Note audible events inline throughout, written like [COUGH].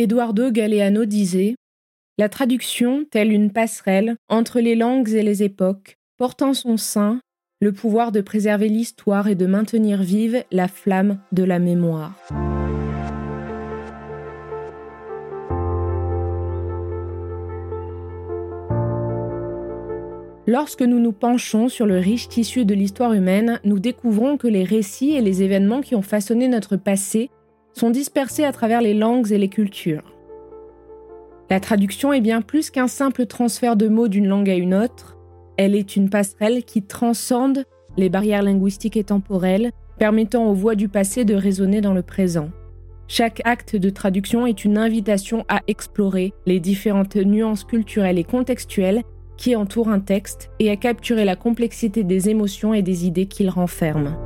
Eduardo Galeano disait La traduction, telle une passerelle entre les langues et les époques, porte en son sein le pouvoir de préserver l'histoire et de maintenir vive la flamme de la mémoire. Lorsque nous nous penchons sur le riche tissu de l'histoire humaine, nous découvrons que les récits et les événements qui ont façonné notre passé sont dispersés à travers les langues et les cultures. La traduction est bien plus qu'un simple transfert de mots d'une langue à une autre, elle est une passerelle qui transcende les barrières linguistiques et temporelles, permettant aux voix du passé de résonner dans le présent. Chaque acte de traduction est une invitation à explorer les différentes nuances culturelles et contextuelles qui entourent un texte et à capturer la complexité des émotions et des idées qu'il renferme.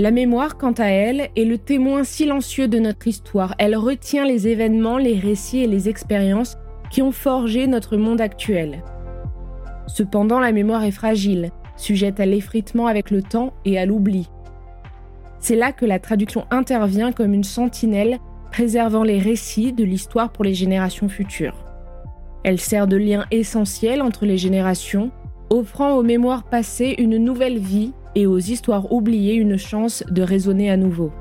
La mémoire, quant à elle, est le témoin silencieux de notre histoire. Elle retient les événements, les récits et les expériences qui ont forgé notre monde actuel. Cependant, la mémoire est fragile, sujette à l'effritement avec le temps et à l'oubli. C'est là que la traduction intervient comme une sentinelle préservant les récits de l'histoire pour les générations futures. Elle sert de lien essentiel entre les générations, offrant aux mémoires passées une nouvelle vie et aux histoires oubliées une chance de résonner à nouveau.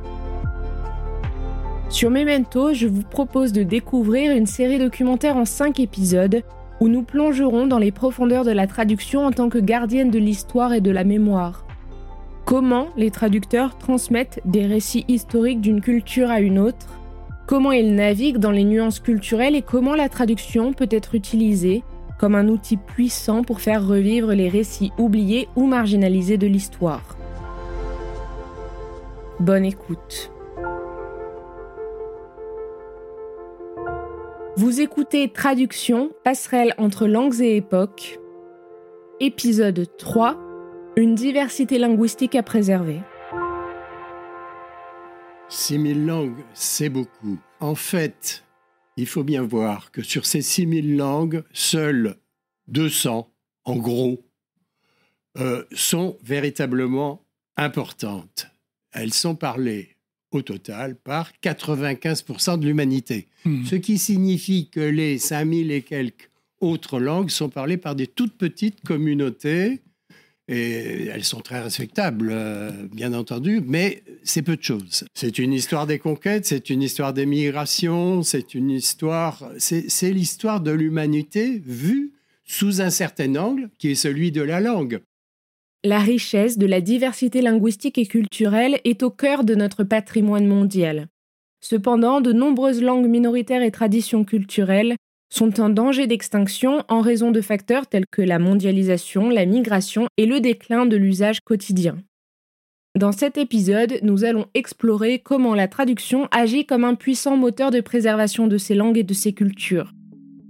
Sur Memento, je vous propose de découvrir une série documentaire en 5 épisodes où nous plongerons dans les profondeurs de la traduction en tant que gardienne de l'histoire et de la mémoire. Comment les traducteurs transmettent des récits historiques d'une culture à une autre, comment ils naviguent dans les nuances culturelles et comment la traduction peut être utilisée? Comme un outil puissant pour faire revivre les récits oubliés ou marginalisés de l'histoire. Bonne écoute. Vous écoutez Traduction, passerelle entre langues et époques, épisode 3, une diversité linguistique à préserver. 6000 langues, c'est beaucoup. En fait, il faut bien voir que sur ces 6000 langues, seules 200, en gros, euh, sont véritablement importantes. Elles sont parlées au total par 95% de l'humanité. Hmm. Ce qui signifie que les 5000 et quelques autres langues sont parlées par des toutes petites communautés. Et elles sont très respectables, euh, bien entendu, mais c'est peu de choses. C'est une histoire des conquêtes, c'est une histoire des migrations, c'est une histoire, c'est l'histoire de l'humanité vue sous un certain angle qui est celui de la langue. La richesse de la diversité linguistique et culturelle est au cœur de notre patrimoine mondial. Cependant, de nombreuses langues minoritaires et traditions culturelles sont en danger d'extinction en raison de facteurs tels que la mondialisation, la migration et le déclin de l'usage quotidien. Dans cet épisode, nous allons explorer comment la traduction agit comme un puissant moteur de préservation de ces langues et de ces cultures,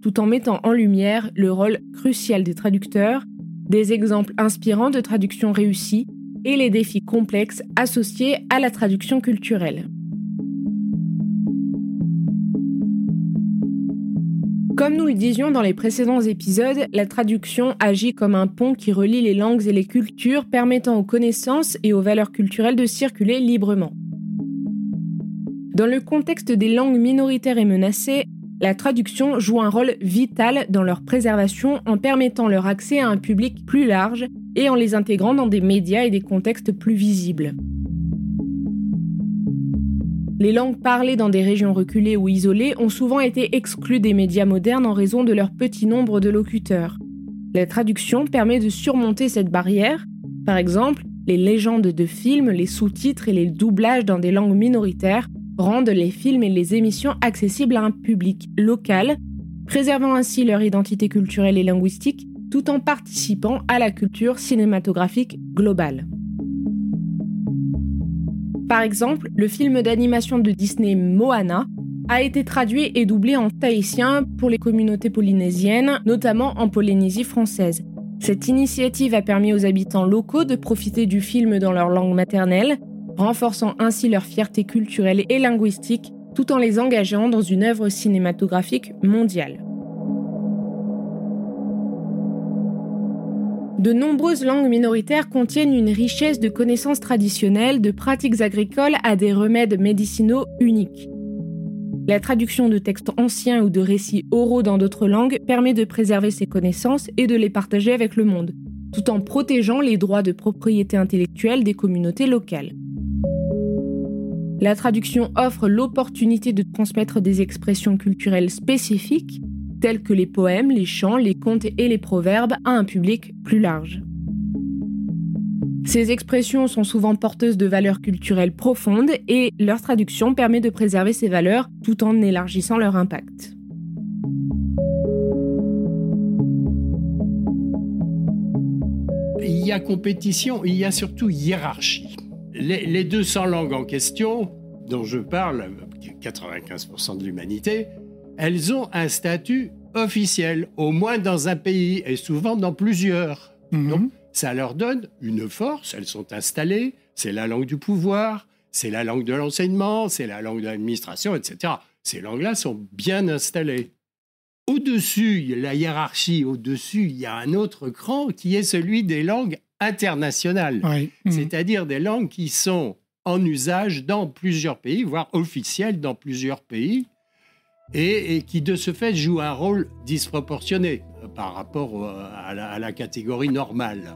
tout en mettant en lumière le rôle crucial des traducteurs des exemples inspirants de traduction réussie et les défis complexes associés à la traduction culturelle. Comme nous le disions dans les précédents épisodes, la traduction agit comme un pont qui relie les langues et les cultures, permettant aux connaissances et aux valeurs culturelles de circuler librement. Dans le contexte des langues minoritaires et menacées, la traduction joue un rôle vital dans leur préservation en permettant leur accès à un public plus large et en les intégrant dans des médias et des contextes plus visibles. Les langues parlées dans des régions reculées ou isolées ont souvent été exclues des médias modernes en raison de leur petit nombre de locuteurs. La traduction permet de surmonter cette barrière. Par exemple, les légendes de films, les sous-titres et les doublages dans des langues minoritaires rendent les films et les émissions accessibles à un public local, préservant ainsi leur identité culturelle et linguistique tout en participant à la culture cinématographique globale. Par exemple, le film d'animation de Disney Moana a été traduit et doublé en tahitien pour les communautés polynésiennes, notamment en Polynésie française. Cette initiative a permis aux habitants locaux de profiter du film dans leur langue maternelle, renforçant ainsi leur fierté culturelle et linguistique tout en les engageant dans une œuvre cinématographique mondiale. De nombreuses langues minoritaires contiennent une richesse de connaissances traditionnelles, de pratiques agricoles à des remèdes médicinaux uniques. La traduction de textes anciens ou de récits oraux dans d'autres langues permet de préserver ces connaissances et de les partager avec le monde, tout en protégeant les droits de propriété intellectuelle des communautés locales. La traduction offre l'opportunité de transmettre des expressions culturelles spécifiques tels que les poèmes, les chants, les contes et les proverbes à un public plus large. Ces expressions sont souvent porteuses de valeurs culturelles profondes et leur traduction permet de préserver ces valeurs tout en élargissant leur impact. Il y a compétition, il y a surtout hiérarchie. Les, les 200 langues en question, dont je parle, 95% de l'humanité, elles ont un statut officiel, au moins dans un pays et souvent dans plusieurs. Mhm. Donc, ça leur donne une force, elles sont installées, c'est la langue du pouvoir, c'est la langue de l'enseignement, c'est la langue de l'administration, etc. Ces langues-là sont bien installées. Au-dessus, la hiérarchie, au-dessus, il y a un autre cran qui est celui des langues internationales, mhm. c'est-à-dire des langues qui sont en usage dans plusieurs pays, voire officielles dans plusieurs pays, et, qui de ce fait joue un rôle disproportionné euh, par rapport euh, à la, catégorie normale.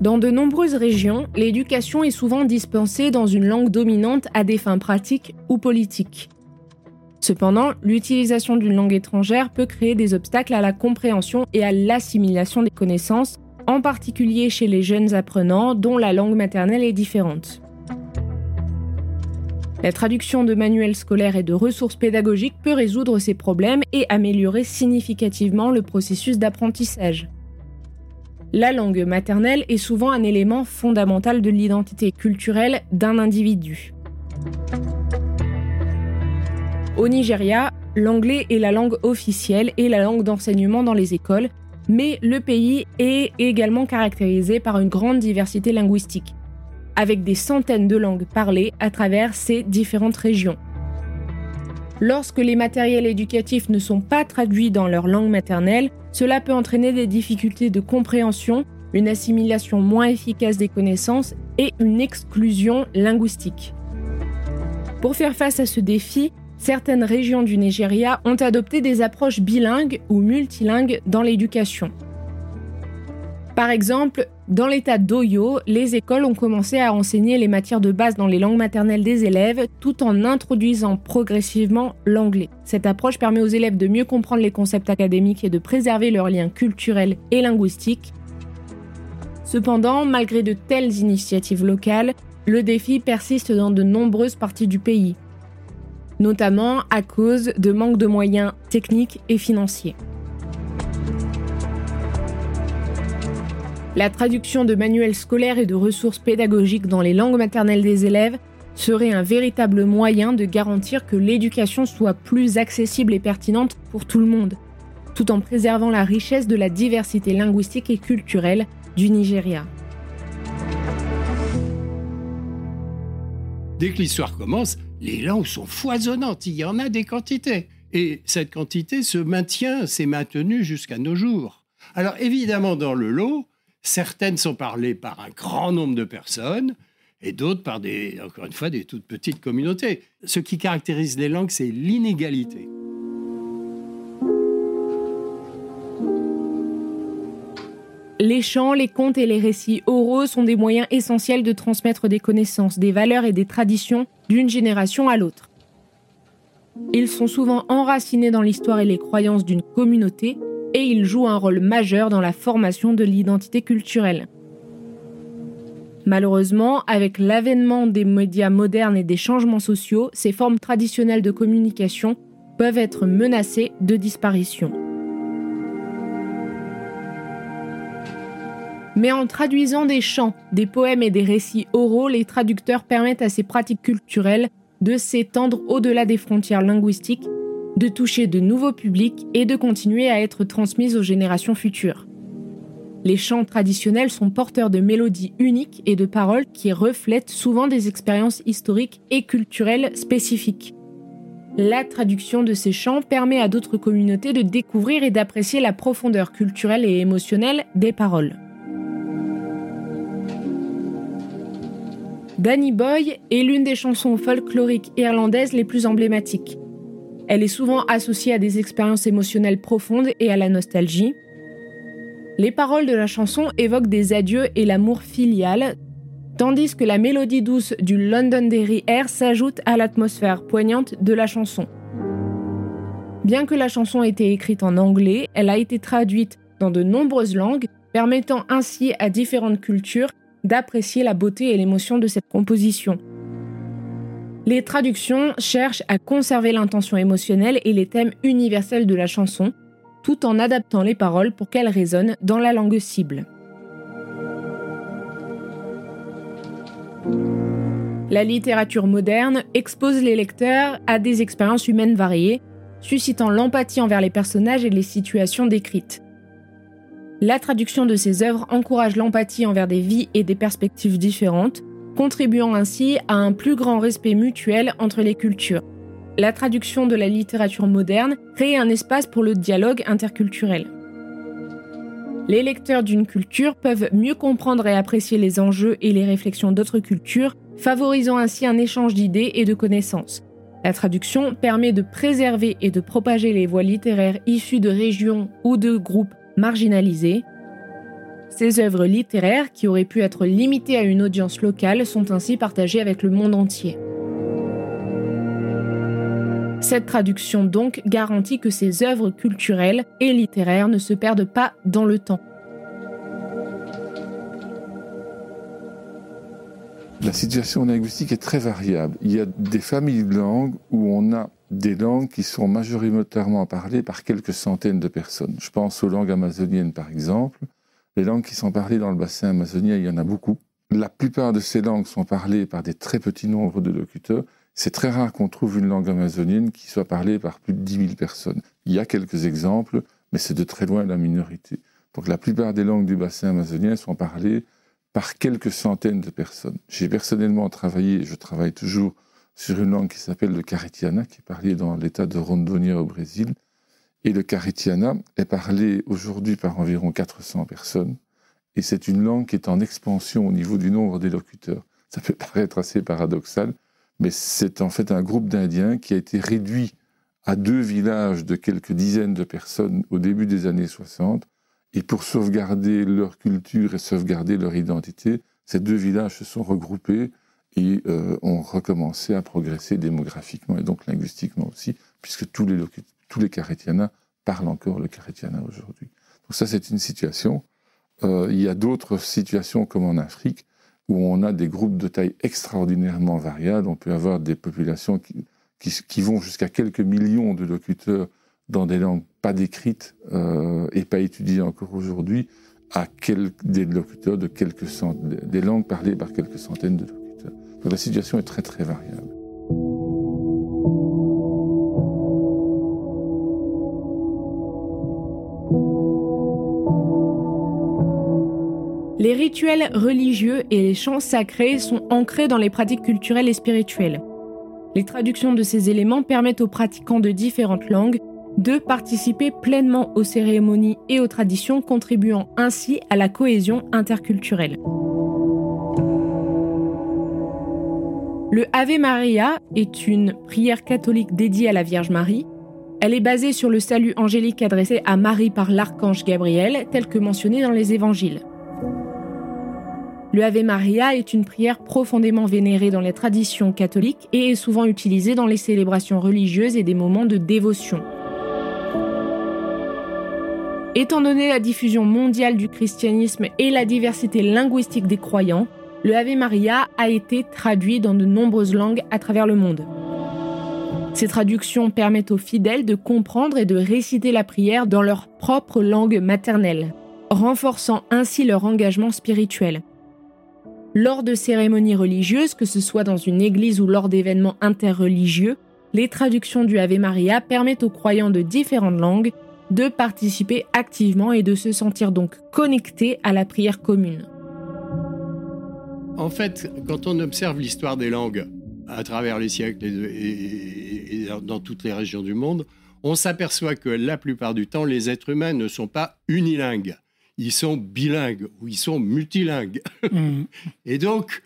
Dans de nombreuses régions, l'éducation est souvent dispensée dans une langue dominante à des fins pratiques ou politiques. Cependant, l'utilisation d'une langue étrangère peut créer des obstacles à la compréhension et à l'assimilation des connaissances en particulier chez les jeunes apprenants dont la langue maternelle est différente. La traduction de manuels scolaires et de ressources pédagogiques peut résoudre ces problèmes et améliorer significativement le processus d'apprentissage. La langue maternelle est souvent un élément fondamental de l'identité culturelle d'un individu. Au Nigeria, l'anglais est la langue officielle et la langue d'enseignement dans les écoles, mais le pays est également caractérisé par une grande diversité linguistique, avec des centaines de langues parlées à travers ces différentes régions. Lorsque les matériels éducatifs ne sont pas traduits dans leur langue maternelle, cela peut entraîner des difficultés de compréhension, une assimilation moins efficace des connaissances et une exclusion linguistique. Pour faire face à ce défi, certaines régions du Nigeria ont adopté des approches bilingues ou multilingues dans l'éducation. Par exemple, dans l'état d'Oyo, les écoles ont commencé à enseigner les matières de base dans les langues maternelles des élèves tout en introduisant progressivement l'anglais. Cette approche permet aux élèves de mieux comprendre les concepts académiques et de préserver leurs liens culturels et linguistiques. Cependant, malgré de telles initiatives locales, le défi persiste dans de nombreuses parties du pays notamment à cause de manque de moyens techniques et financiers. La traduction de manuels scolaires et de ressources pédagogiques dans les langues maternelles des élèves serait un véritable moyen de garantir que l'éducation soit plus accessible et pertinente pour tout le monde, tout en préservant la richesse de la diversité linguistique et culturelle du Nigeria. Dès que l'histoire commence, les langues sont foisonnantes, il y en a des quantités. Et cette quantité se maintient, s'est maintenue jusqu'à nos jours. Alors évidemment, dans le lot, certaines sont parlées par un grand nombre de personnes et d'autres par des, encore une fois, des toutes petites communautés. Ce qui caractérise les langues, c'est l'inégalité. Les chants, les contes et les récits oraux sont des moyens essentiels de transmettre des connaissances, des valeurs et des traditions d'une génération à l'autre. Ils sont souvent enracinés dans l'histoire et les croyances d'une communauté et ils jouent un rôle majeur dans la formation de l'identité culturelle. Malheureusement, avec l'avènement des médias modernes et des changements sociaux, ces formes traditionnelles de communication peuvent être menacées de disparition. Mais en traduisant des chants, des poèmes et des récits oraux, les traducteurs permettent à ces pratiques culturelles de s'étendre au-delà des frontières linguistiques, de toucher de nouveaux publics et de continuer à être transmises aux générations futures. Les chants traditionnels sont porteurs de mélodies uniques et de paroles qui reflètent souvent des expériences historiques et culturelles spécifiques. La traduction de ces chants permet à d'autres communautés de découvrir et d'apprécier la profondeur culturelle et émotionnelle des paroles. Danny Boy est l'une des chansons folkloriques irlandaises les plus emblématiques. Elle est souvent associée à des expériences émotionnelles profondes et à la nostalgie. Les paroles de la chanson évoquent des adieux et l'amour filial, tandis que la mélodie douce du Londonderry Air s'ajoute à l'atmosphère poignante de la chanson. Bien que la chanson ait été écrite en anglais, elle a été traduite dans de nombreuses langues, permettant ainsi à différentes cultures d'apprécier la beauté et l'émotion de cette composition. Les traductions cherchent à conserver l'intention émotionnelle et les thèmes universels de la chanson, tout en adaptant les paroles pour qu'elles résonnent dans la langue cible. La littérature moderne expose les lecteurs à des expériences humaines variées, suscitant l'empathie envers les personnages et les situations décrites. La traduction de ces œuvres encourage l'empathie envers des vies et des perspectives différentes, contribuant ainsi à un plus grand respect mutuel entre les cultures. La traduction de la littérature moderne crée un espace pour le dialogue interculturel. Les lecteurs d'une culture peuvent mieux comprendre et apprécier les enjeux et les réflexions d'autres cultures, favorisant ainsi un échange d'idées et de connaissances. La traduction permet de préserver et de propager les voix littéraires issues de régions ou de groupes marginalisés. Ces œuvres littéraires, qui auraient pu être limitées à une audience locale, sont ainsi partagées avec le monde entier. Cette traduction donc garantit que ces œuvres culturelles et littéraires ne se perdent pas dans le temps. La situation linguistique est très variable. Il y a des familles de langues où on a des langues qui sont majoritairement parlées par quelques centaines de personnes. Je pense aux langues amazoniennes, par exemple. Les langues qui sont parlées dans le bassin amazonien, il y en a beaucoup. La plupart de ces langues sont parlées par des très petits nombres de locuteurs. C'est très rare qu'on trouve une langue amazonienne qui soit parlée par plus de 10 000 personnes. Il y a quelques exemples, mais c'est de très loin la minorité. Donc la plupart des langues du bassin amazonien sont parlées par quelques centaines de personnes. J'ai personnellement travaillé, je travaille toujours sur une langue qui s'appelle le caritiana, qui est parlée dans l'état de Rondônia au Brésil. Et le caritiana est parlé aujourd'hui par environ 400 personnes. Et c'est une langue qui est en expansion au niveau du nombre des locuteurs. Ça peut [LAUGHS] paraître assez paradoxal, mais c'est en fait un groupe d'Indiens qui a été réduit à deux villages de quelques dizaines de personnes au début des années 60. Et pour sauvegarder leur culture et sauvegarder leur identité, ces deux villages se sont regroupés et euh, ont recommencé à progresser démographiquement et donc linguistiquement aussi, puisque tous les, tous parlent encore le Caritiana aujourd'hui. Donc ça, c'est une situation. Euh, il y a d'autres situations comme en Afrique où on a des groupes de taille extraordinairement variables. On peut avoir des populations qui, vont jusqu'à quelques millions de locuteurs dans des langues pas décrites euh, et pas étudiées encore aujourd'hui, à des locuteurs de quelques centaines, des langues parlées par quelques centaines de locuteurs la situation est très très variable. Les rituels religieux et les chants sacrés sont ancrés dans les pratiques culturelles et spirituelles. Les traductions de ces éléments permettent aux pratiquants de différentes langues de participer pleinement aux cérémonies et aux traditions, contribuant ainsi à la cohésion interculturelle. Le Ave Maria est une prière catholique dédiée à la Vierge Marie. Elle est basée sur le salut angélique adressé à Marie par l'archange Gabriel, tel que mentionné dans les évangiles. Le Ave Maria est une prière profondément vénérée dans les traditions catholiques et est souvent utilisée dans les célébrations religieuses et des moments de dévotion. Étant donné la diffusion mondiale du christianisme et la diversité linguistique des croyants, le Ave Maria a été traduit dans de nombreuses langues à travers le monde. Ces traductions permettent aux fidèles de comprendre et de réciter la prière dans leur propre langue maternelle, renforçant ainsi leur engagement spirituel. Lors de cérémonies religieuses, que ce soit dans une église ou lors d'événements interreligieux, les traductions du Ave Maria permettent aux croyants de différentes langues de participer activement et de se sentir donc connectés à la prière commune. En fait, quand on observe l'histoire des langues à travers les siècles et, dans toutes les régions du monde, on s'aperçoit que la plupart du temps, les êtres humains ne sont pas unilingues ils sont bilingues ou ils sont multilingues. [LAUGHS] Mm. Et donc,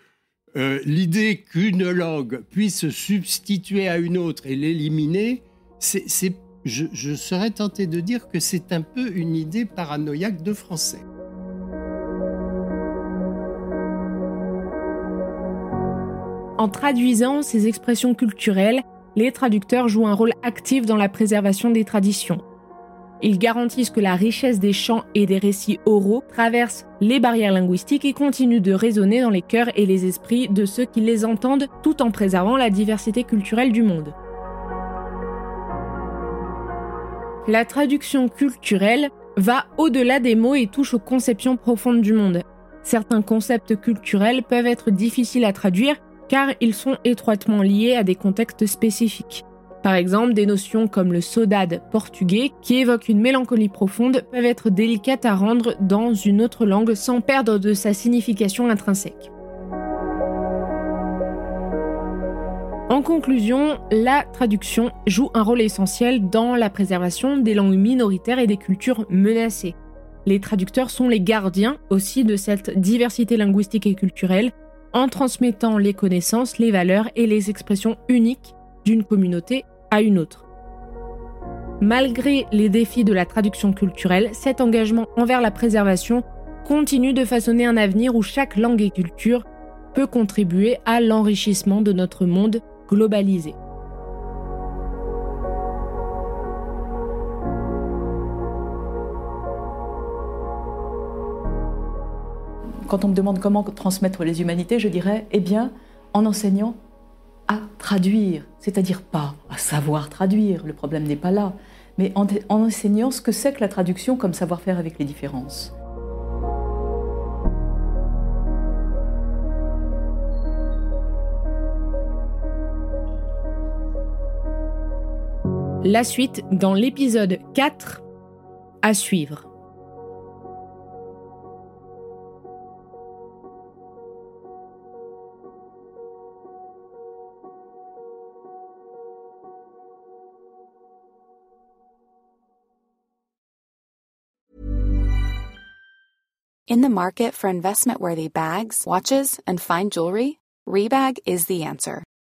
euh, l'idée qu'une langue puisse se substituer à une autre et l'éliminer, c'est, je, serais tenté de dire que c'est un peu une idée paranoïaque de français. En traduisant ces expressions culturelles, les traducteurs jouent un rôle actif dans la préservation des traditions. Ils garantissent que la richesse des chants et des récits oraux traverse les barrières linguistiques et continue de résonner dans les cœurs et les esprits de ceux qui les entendent tout en préservant la diversité culturelle du monde. La traduction culturelle va au-delà des mots et touche aux conceptions profondes du monde. Certains concepts culturels peuvent être difficiles à traduire car ils sont étroitement liés à des contextes spécifiques. Par exemple, des notions comme le saudade portugais, qui évoque une mélancolie profonde, peuvent être délicates à rendre dans une autre langue sans perdre de sa signification intrinsèque. En conclusion, la traduction joue un rôle essentiel dans la préservation des langues minoritaires et des cultures menacées. Les traducteurs sont les gardiens aussi de cette diversité linguistique et culturelle en transmettant les connaissances, les valeurs et les expressions uniques d'une communauté à une autre. Malgré les défis de la traduction culturelle, cet engagement envers la préservation continue de façonner un avenir où chaque langue et culture peut contribuer à l'enrichissement de notre monde globalisé. Quand on me demande comment transmettre les humanités, je dirais, eh bien, en enseignant à traduire, c'est-à-dire pas à savoir traduire, le problème n'est pas là, mais en, enseignant ce que c'est que la traduction comme savoir-faire avec les différences. La suite dans l'épisode 4 à suivre. In the market for investment worthy bags, watches, and fine jewelry, Rebag is the answer.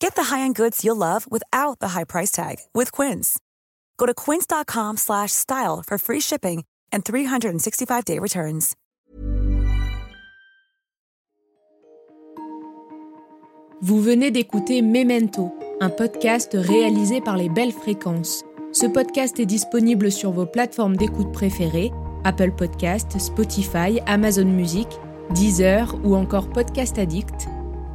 Get the high-end goods you'll love without the high price tag with Quince. Go to quince.com slash style for free shipping and 365-day returns. Vous venez d'écouter Memento, un podcast réalisé par les Belles Fréquences. Ce podcast est disponible sur vos plateformes d'écoute préférées, Apple Podcast, Spotify, Amazon Music, Deezer ou encore Podcast Addict.